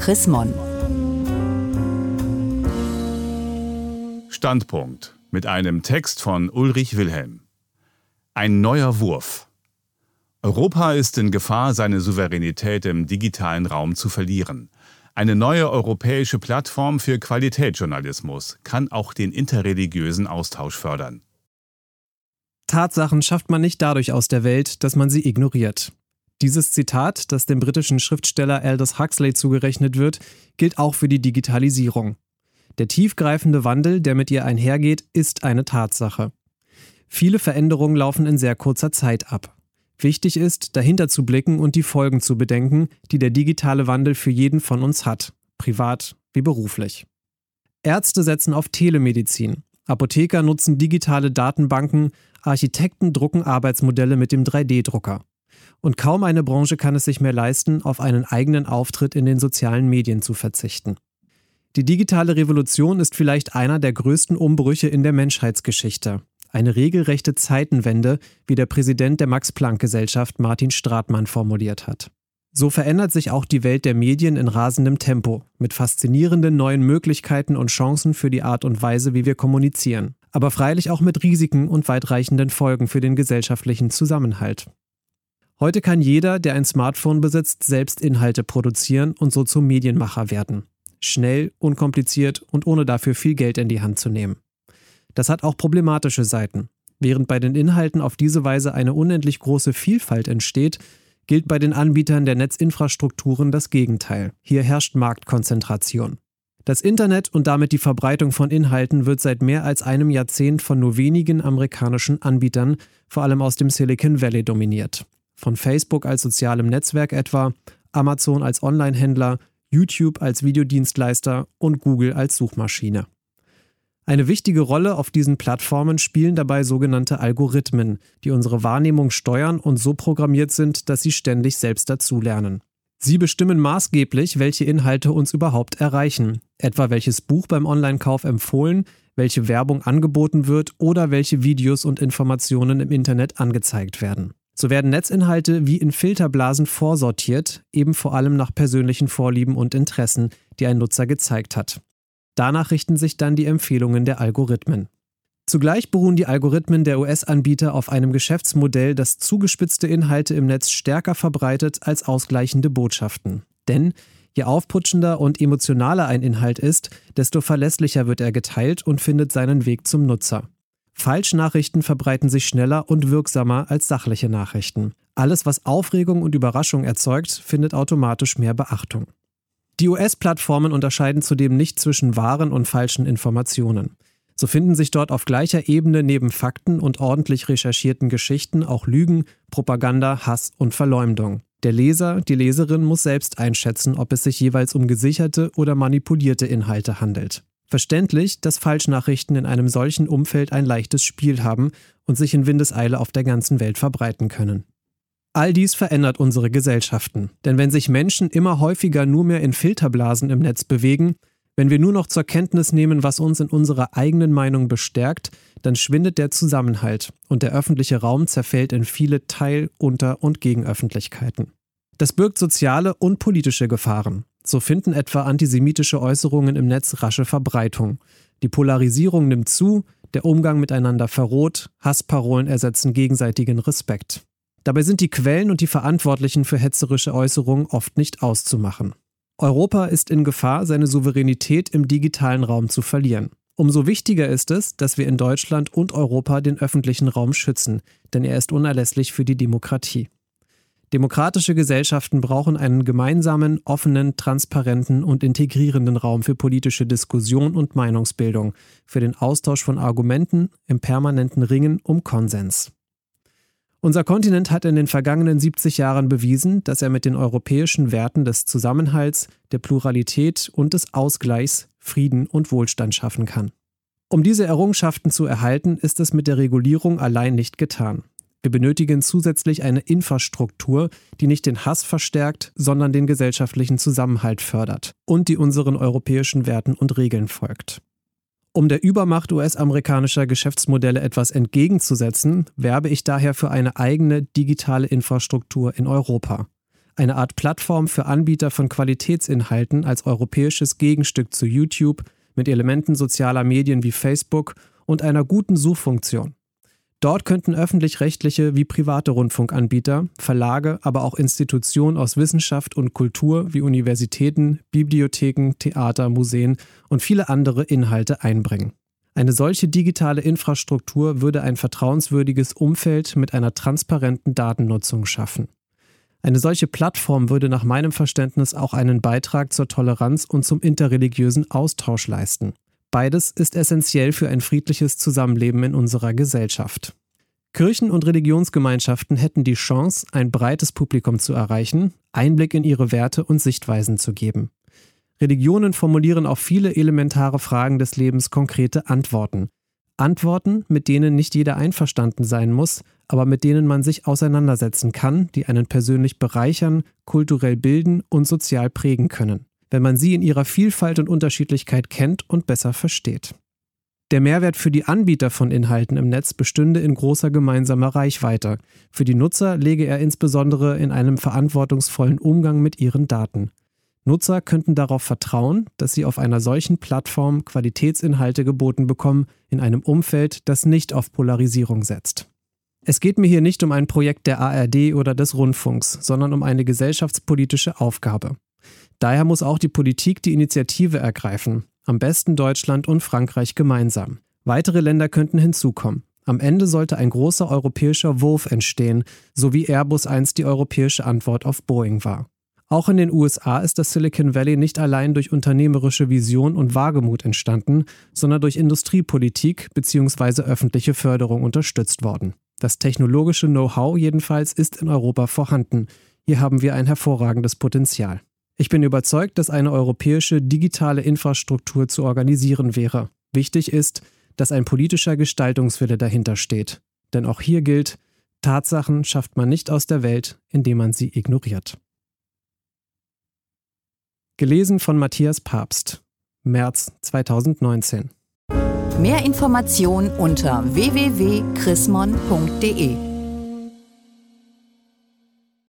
Chris Mon. Standpunkt mit einem Text von Ulrich Wilhelm. Ein neuer Wurf. Europa ist in Gefahr, seine Souveränität im digitalen Raum zu verlieren. Eine neue europäische Plattform für Qualitätsjournalismus kann auch den interreligiösen Austausch fördern. Tatsachen schafft man nicht dadurch aus der Welt, dass man sie ignoriert. Dieses Zitat, das dem britischen Schriftsteller Aldous Huxley zugerechnet wird, gilt auch für die Digitalisierung. Der tiefgreifende Wandel, der mit ihr einhergeht, ist eine Tatsache. Viele Veränderungen laufen in sehr kurzer Zeit ab. Wichtig ist, dahinter zu blicken und die Folgen zu bedenken, die der digitale Wandel für jeden von uns hat, privat wie beruflich. Ärzte setzen auf Telemedizin, Apotheker nutzen digitale Datenbanken, Architekten drucken Arbeitsmodelle mit dem 3D-Drucker. Und kaum eine Branche kann es sich mehr leisten, auf einen eigenen Auftritt in den sozialen Medien zu verzichten. Die digitale Revolution ist vielleicht einer der größten Umbrüche in der Menschheitsgeschichte. Eine regelrechte Zeitenwende, wie der Präsident der Max-Planck-Gesellschaft Martin Stratmann formuliert hat. So verändert sich auch die Welt der Medien in rasendem Tempo, mit faszinierenden neuen Möglichkeiten und Chancen für die Art und Weise, wie wir kommunizieren, aber freilich auch mit Risiken und weitreichenden Folgen für den gesellschaftlichen Zusammenhalt. Heute kann jeder, der ein Smartphone besitzt, selbst Inhalte produzieren und so zum Medienmacher werden. Schnell, unkompliziert und ohne dafür viel Geld in die Hand zu nehmen. Das hat auch problematische Seiten. Während bei den Inhalten auf diese Weise eine unendlich große Vielfalt entsteht, gilt bei den Anbietern der Netzinfrastrukturen das Gegenteil. Hier herrscht Marktkonzentration. Das Internet und damit die Verbreitung von Inhalten wird seit mehr als einem Jahrzehnt von nur wenigen amerikanischen Anbietern, vor allem aus dem Silicon Valley, dominiert. Von Facebook als sozialem Netzwerk etwa, Amazon als Onlinehändler, YouTube als Videodienstleister und Google als Suchmaschine. Eine wichtige Rolle auf diesen Plattformen spielen dabei sogenannte Algorithmen, die unsere Wahrnehmung steuern und so programmiert sind, dass sie ständig selbst dazulernen. Sie bestimmen maßgeblich, welche Inhalte uns überhaupt erreichen, etwa welches Buch beim Online-Kauf empfohlen, welche Werbung angeboten wird oder welche Videos und Informationen im Internet angezeigt werden. So werden Netzinhalte wie in Filterblasen vorsortiert, eben vor allem nach persönlichen Vorlieben und Interessen, die ein Nutzer gezeigt hat. Danach richten sich dann die Empfehlungen der Algorithmen. Zugleich beruhen die Algorithmen der US-Anbieter auf einem Geschäftsmodell, das zugespitzte Inhalte im Netz stärker verbreitet als ausgleichende Botschaften. Denn je aufputschender und emotionaler ein Inhalt ist, desto verlässlicher wird er geteilt und findet seinen Weg zum Nutzer. Falschnachrichten verbreiten sich schneller und wirksamer als sachliche Nachrichten. Alles, was Aufregung und Überraschung erzeugt, findet automatisch mehr Beachtung. Die US-Plattformen unterscheiden zudem nicht zwischen wahren und falschen Informationen. So finden sich dort auf gleicher Ebene neben Fakten und ordentlich recherchierten Geschichten auch Lügen, Propaganda, Hass und Verleumdung. Der Leser, die Leserin muss selbst einschätzen, ob es sich jeweils um gesicherte oder manipulierte Inhalte handelt. Verständlich, dass Falschnachrichten in einem solchen Umfeld ein leichtes Spiel haben und sich in Windeseile auf der ganzen Welt verbreiten können. All dies verändert unsere Gesellschaften. Denn wenn sich Menschen immer häufiger nur mehr in Filterblasen im Netz bewegen, wenn wir nur noch zur Kenntnis nehmen, was uns in unserer eigenen Meinung bestärkt, dann schwindet der Zusammenhalt und der öffentliche Raum zerfällt in viele Teil-, Unter- und Gegenöffentlichkeiten. Das birgt soziale und politische Gefahren. So finden etwa antisemitische Äußerungen im Netz rasche Verbreitung. Die Polarisierung nimmt zu, der Umgang miteinander verroht, Hassparolen ersetzen gegenseitigen Respekt. Dabei sind die Quellen und die Verantwortlichen für hetzerische Äußerungen oft nicht auszumachen. Europa ist in Gefahr, seine Souveränität im digitalen Raum zu verlieren. Umso wichtiger ist es, dass wir in Deutschland und Europa den öffentlichen Raum schützen, denn er ist unerlässlich für die Demokratie. Demokratische Gesellschaften brauchen einen gemeinsamen, offenen, transparenten und integrierenden Raum für politische Diskussion und Meinungsbildung, für den Austausch von Argumenten im permanenten Ringen um Konsens. Unser Kontinent hat in den vergangenen 70 Jahren bewiesen, dass er mit den europäischen Werten des Zusammenhalts, der Pluralität und des Ausgleichs Frieden und Wohlstand schaffen kann. Um diese Errungenschaften zu erhalten, ist es mit der Regulierung allein nicht getan. Wir benötigen zusätzlich eine Infrastruktur, die nicht den Hass verstärkt, sondern den gesellschaftlichen Zusammenhalt fördert und die unseren europäischen Werten und Regeln folgt. Um der Übermacht US-amerikanischer Geschäftsmodelle etwas entgegenzusetzen, werbe ich daher für eine eigene digitale Infrastruktur in Europa. eine Art Plattform für Anbieter von Qualitätsinhalten als europäisches Gegenstück zu YouTube mit Elementen sozialer Medien wie Facebook und einer guten Suchfunktion. Dort könnten öffentlich-rechtliche wie private Rundfunkanbieter, Verlage, aber auch Institutionen aus Wissenschaft und Kultur wie Universitäten, Bibliotheken, Theater, Museen und viele andere Inhalte einbringen. Eine solche digitale Infrastruktur würde ein vertrauenswürdiges Umfeld mit einer transparenten Datennutzung schaffen. Eine solche Plattform würde nach meinem Verständnis auch einen Beitrag zur Toleranz und zum interreligiösen Austausch leisten. Beides ist essentiell für ein friedliches Zusammenleben in unserer Gesellschaft. Kirchen und Religionsgemeinschaften hätten die Chance, ein breites Publikum zu erreichen, Einblick in ihre Werte und Sichtweisen zu geben. Religionen formulieren auf viele elementare Fragen des Lebens konkrete Antworten. Antworten, mit denen nicht jeder einverstanden sein muss, aber mit denen man sich auseinandersetzen kann, die einen persönlich bereichern, kulturell bilden und sozial prägen können, wenn man sie in ihrer Vielfalt und Unterschiedlichkeit kennt und besser versteht. Der Mehrwert für die Anbieter von Inhalten im Netz bestünde in großer gemeinsamer Reichweite. Für die Nutzer lege er insbesondere in einem verantwortungsvollen Umgang mit ihren Daten. Nutzer könnten darauf vertrauen, dass sie auf einer solchen Plattform Qualitätsinhalte geboten bekommen, in einem Umfeld, das nicht auf Polarisierung setzt. Es geht mir hier nicht um ein Projekt der ARD oder des Rundfunks, sondern um eine gesellschaftspolitische Aufgabe. Daher muss auch die Politik die Initiative ergreifen, am besten Deutschland und Frankreich gemeinsam. Weitere Länder könnten hinzukommen. Am Ende sollte ein großer europäischer Wurf entstehen, so wie Airbus einst die europäische Antwort auf Boeing war. Auch in den USA ist das Silicon Valley nicht allein durch unternehmerische Vision und Wagemut entstanden, sondern durch Industriepolitik bzw. öffentliche Förderung unterstützt worden. Das technologische Know-how jedenfalls ist in Europa vorhanden. Hier haben wir ein hervorragendes Potenzial. Ich bin überzeugt, dass eine europäische digitale Infrastruktur zu organisieren wäre. Wichtig ist, dass ein politischer Gestaltungswille dahinter steht. Denn auch hier gilt, Tatsachen schafft man nicht aus der Welt, indem man sie ignoriert. Gelesen von Matthias Papst. März 2019. Mehr Informationen unter www.chrismon.de